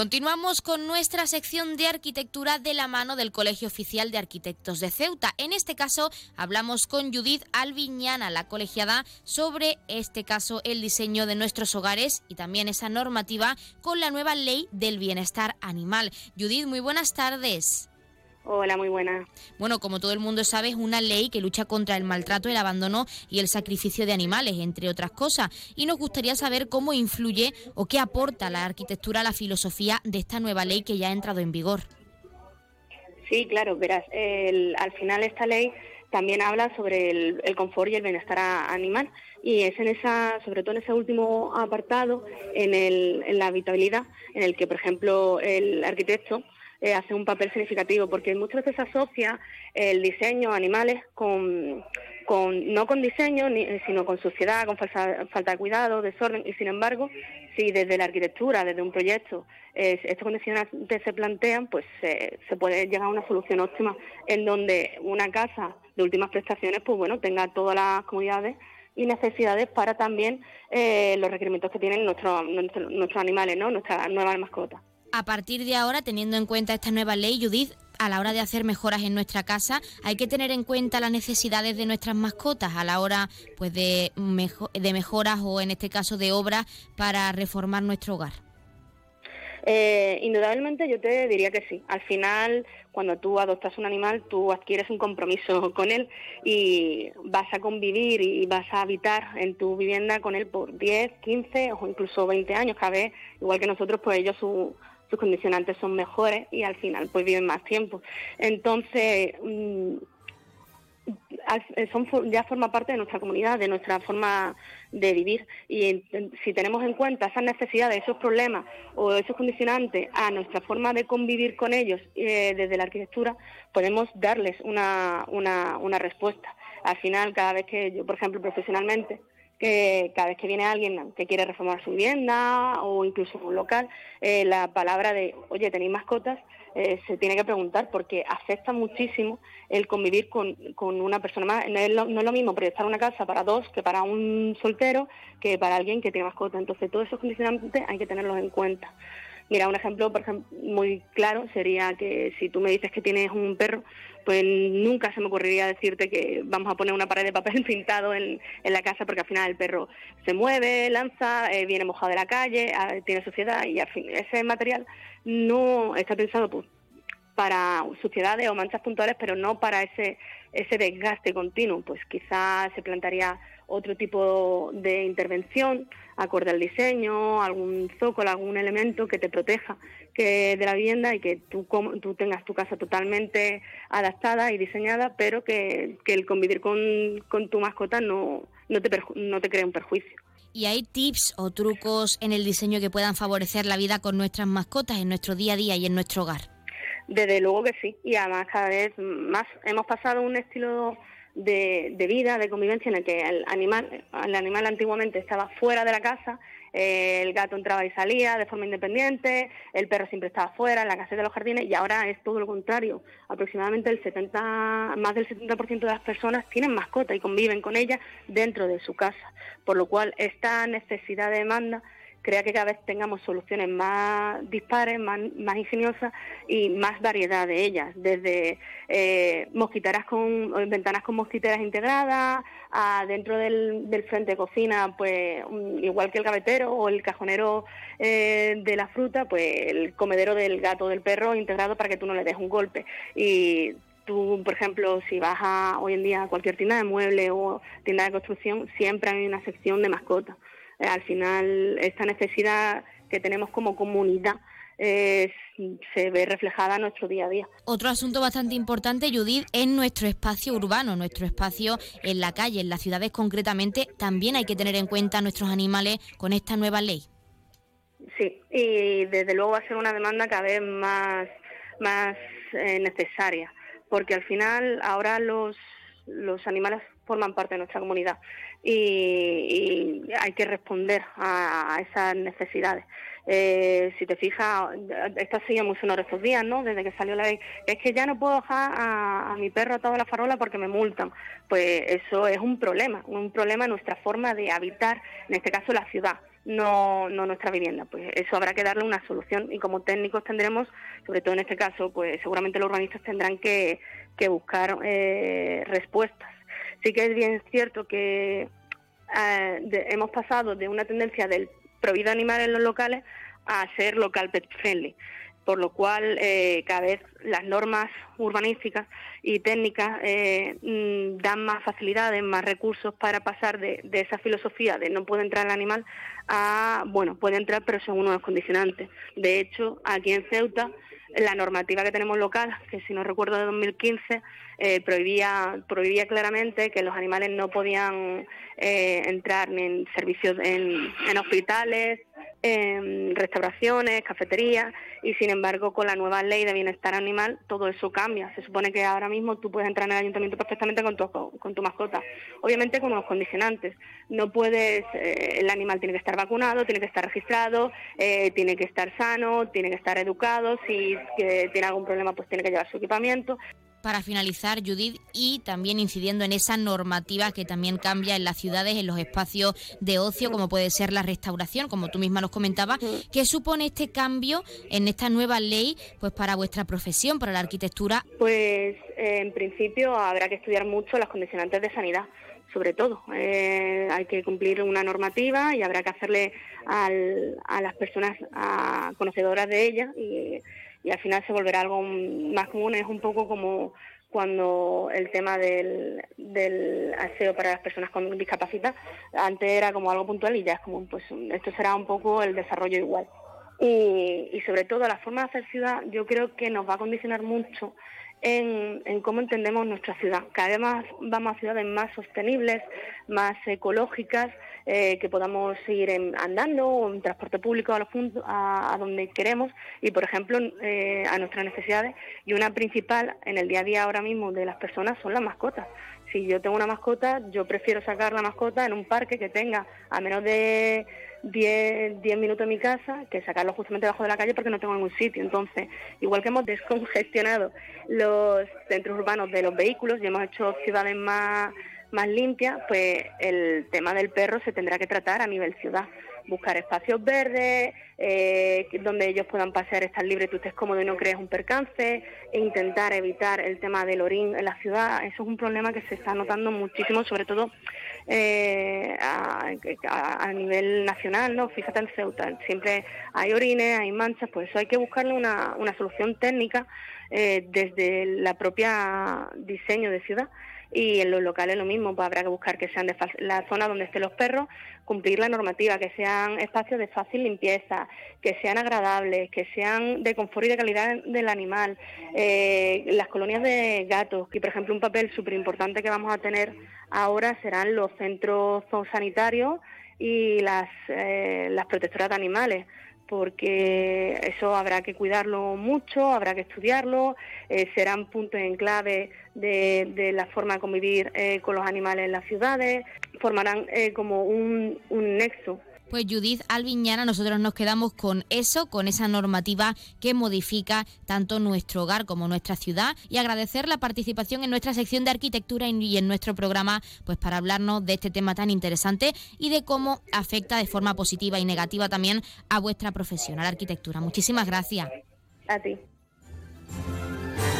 Continuamos con nuestra sección de arquitectura de la mano del Colegio Oficial de Arquitectos de Ceuta. En este caso hablamos con Judith Alviñana, la colegiada, sobre este caso el diseño de nuestros hogares y también esa normativa con la nueva ley del bienestar animal. Judith, muy buenas tardes. Hola, muy buena. Bueno, como todo el mundo sabe, es una ley que lucha contra el maltrato, el abandono y el sacrificio de animales, entre otras cosas. Y nos gustaría saber cómo influye o qué aporta la arquitectura a la filosofía de esta nueva ley que ya ha entrado en vigor. Sí, claro, verás, al final esta ley también habla sobre el, confort y el bienestar animal y es en esa, sobre todo en ese último apartado, en, en la habitabilidad, en el que, por ejemplo, el arquitecto eh, hace un papel significativo, porque muchas veces asocia el diseño animales con, con no con diseño, sino con suciedad, con falta de cuidado, desorden, y sin embargo, si desde la arquitectura, desde un proyecto, estos condicionantes se plantean, pues se puede llegar a una solución óptima en donde una casa de últimas prestaciones, pues bueno, tenga todas las comunidades y necesidades para también eh, los requerimientos que tienen nuestros nuestros animales, ¿no? nuestras nuevas mascotas. A partir de ahora, teniendo en cuenta esta nueva ley, Judith, a la hora de hacer mejoras en nuestra casa, hay que tener en cuenta las necesidades de nuestras mascotas a la hora pues de, mejoras o en este caso de obras para reformar nuestro hogar. Eh, indudablemente yo te diría que sí. Al final, cuando tú adoptas un animal, tú adquieres un compromiso con él y vas a convivir y vas a habitar en tu vivienda con él por 10, 15 o incluso 20 años. Cada vez, igual que nosotros, pues ellos su, sus condicionantes son mejores y al final pues viven más tiempo. Entonces, mm, son, ya forma parte de nuestra comunidad, de nuestra forma de vivir. Y si tenemos en cuenta esas necesidades, esos problemas o esos condicionantes a nuestra forma de convivir con ellos eh, desde la arquitectura, podemos darles una, una, una respuesta. Al final, cada vez que yo, por ejemplo, profesionalmente, que cada vez que viene alguien que quiere reformar su vivienda o incluso un local, eh, la palabra de, oye, ¿tenéis mascotas? Eh, se tiene que preguntar porque afecta muchísimo el convivir con, con una persona más. No es, lo, no es, lo, mismo proyectar una casa para dos que para un soltero que para alguien que tiene mascota. Entonces, todos esos condicionantes hay que tenerlos en cuenta. Mira, un ejemplo, muy claro sería que si tú me dices que tienes un perro, pues nunca se me ocurriría decirte que vamos a poner una pared de papel pintado en, la casa porque al final el perro se mueve, lanza, eh, viene mojado de la calle, ah, tiene suciedad y al fin ese material no está pensado pues, para suciedades o manchas puntuales, pero no para ese, ese desgaste continuo. Pues quizás se plantearía otro tipo de intervención acorde al diseño, algún zócalo, algún elemento que te proteja que de la vivienda y que tú, tú tengas tu casa totalmente adaptada y diseñada, pero que, el convivir con, tu mascota no, no, te no te cree un perjuicio. ¿Y hay tips o trucos en el diseño que puedan favorecer la vida con nuestras mascotas en nuestro día a día y en nuestro hogar? Desde luego que sí, y además cada vez más hemos pasado un estilo de, vida, de convivencia en el que el animal, el animal antiguamente estaba fuera de la casa, eh, el gato entraba y salía de forma independiente, el perro siempre estaba fuera, en la casa de los jardines, y ahora es todo lo contrario. Aproximadamente el 70, más del 70% de las personas tienen mascota y conviven con ella dentro de su casa, por lo cual esta necesidad de demanda crea que cada vez tengamos soluciones más dispares, más, ingeniosas y más variedad de ellas, desde eh, mosquiteras con ventanas con mosquiteras integradas, a dentro del, frente de cocina, pues igual que el gavetero o el cajonero eh, de la fruta, pues el comedero del gato o del perro integrado para que tú no le des un golpe. Y tú, por ejemplo, si vas a, hoy en día a cualquier tienda de muebles o tienda de construcción, siempre hay una sección de mascotas. Eh, al final esta necesidad que tenemos como comunidad eh, se ve reflejada en nuestro día a día. Otro asunto bastante importante, Judith, es nuestro espacio urbano, nuestro espacio en la calle, en las ciudades concretamente. También hay que tener en cuenta nuestros animales con esta nueva ley. Sí, y desde luego va a ser una demanda cada vez más, más eh, necesaria, porque al final ahora los, los animales forman parte de nuestra comunidad y, hay que responder a, esas necesidades. Eh, si te fijas, esto sido muy sonoro estos días, ¿no? Desde que salió la ley, es que ya no puedo dejar a, mi perro atado a la farola porque me multan. Pues eso es un problema, un problema en nuestra forma de habitar, en este caso la ciudad. no, no nuestra vivienda. Pues eso habrá que darle una solución y como técnicos tendremos, sobre todo en este caso, pues seguramente los urbanistas tendrán que, que buscar eh, respuestas. Sí que es bien cierto que eh, hemos pasado de una tendencia del prohibido animal en los locales a ser local pet friendly por lo cual eh, cada vez las normas urbanísticas y técnicas eh, mm, dan más facilidades, más recursos para pasar de, esa filosofía de no puede entrar el animal a, bueno, puede entrar pero según unos condicionantes. De hecho, aquí en Ceuta, la normativa que tenemos local, que si no recuerdo de 2015, eh, prohibía, prohibía claramente que los animales no podían entrar ni en servicios en, en hospitales, en restauraciones, cafeterías, y sin embargo con la nueva ley de bienestar animal todo eso cambia. Se supone que ahora mismo tú puedes entrar en el ayuntamiento perfectamente con tu, con tu mascota, obviamente con unos condicionantes. No puedes, eh, el animal tiene que estar vacunado, tiene que estar registrado, eh, tiene que estar sano, tiene que estar educado, si tiene algún problema pues tiene que llevar su equipamiento para finalizar, Judith, y también incidiendo en esa normativa que también cambia en las ciudades, en los espacios de ocio, como puede ser la restauración, como tú misma nos comentabas, ¿qué supone este cambio en esta nueva ley pues para vuestra profesión, para la arquitectura? Pues en principio habrá que estudiar mucho las condicionantes de sanidad sobre todo. Eh, hay que cumplir una normativa y habrá que hacerle a las personas conocedoras de ella y y al final se volverá algo más común. Es un poco como cuando el tema del, del aseo para las personas con discapacidad antes era como algo puntual y ya es como, pues esto será un poco el desarrollo igual. Y, y sobre todo la forma de hacer ciudad yo creo que nos va a condicionar mucho en, en, cómo entendemos nuestra ciudad. Cada vez más vamos a ciudades más sostenibles, más ecológicas, eh, que podamos ir andando o en transporte público a, los puntos, a, donde queremos y, por ejemplo, eh, a nuestras necesidades. Y una principal en el día a día ahora mismo de las personas son las mascotas. Si yo tengo una mascota, yo prefiero sacar la mascota en un parque que tenga a menos de 10, 10 minutos en mi casa que sacarlo justamente debajo de la calle porque no tengo ningún sitio. Entonces, igual que hemos descongestionado los centros urbanos de los vehículos y hemos hecho ciudades más más limpia, pues el tema del perro se tendrá que tratar a nivel ciudad. Buscar espacios verdes, eh, donde ellos puedan pasear, estar libres, tú estés cómodo y no crees un percance, e intentar evitar el tema del orín en la ciudad. Eso es un problema que se está notando muchísimo, sobre todo eh, a, nivel nacional, ¿no? Fíjate en Ceuta, siempre hay orines, hay manchas, por eso hay que buscarle una, una solución técnica eh, desde la propia diseño de ciudad y en los locales lo mismo, pues habrá que buscar que sean de la zona donde estén los perros, cumplir la normativa, que sean espacios de fácil limpieza, que sean agradables, que sean de confort y de calidad del animal. Eh, las colonias de gatos, que por ejemplo un papel súper importante que vamos a tener ahora serán los centros sanitarios y las, eh, las protectoras de animales porque eso habrá que cuidarlo mucho, habrá que estudiarlo, eh, serán puntos en clave de, la forma de convivir eh, con los animales en las ciudades, formarán eh, como un nexo pues Judith Alviñana, nosotros nos quedamos con eso, con esa normativa que modifica tanto nuestro hogar como nuestra ciudad y agradecer la participación en nuestra sección de arquitectura y en nuestro programa, pues para hablarnos de este tema tan interesante y de cómo afecta de forma positiva y negativa también a vuestra profesión, a la arquitectura. Muchísimas gracias. A ti.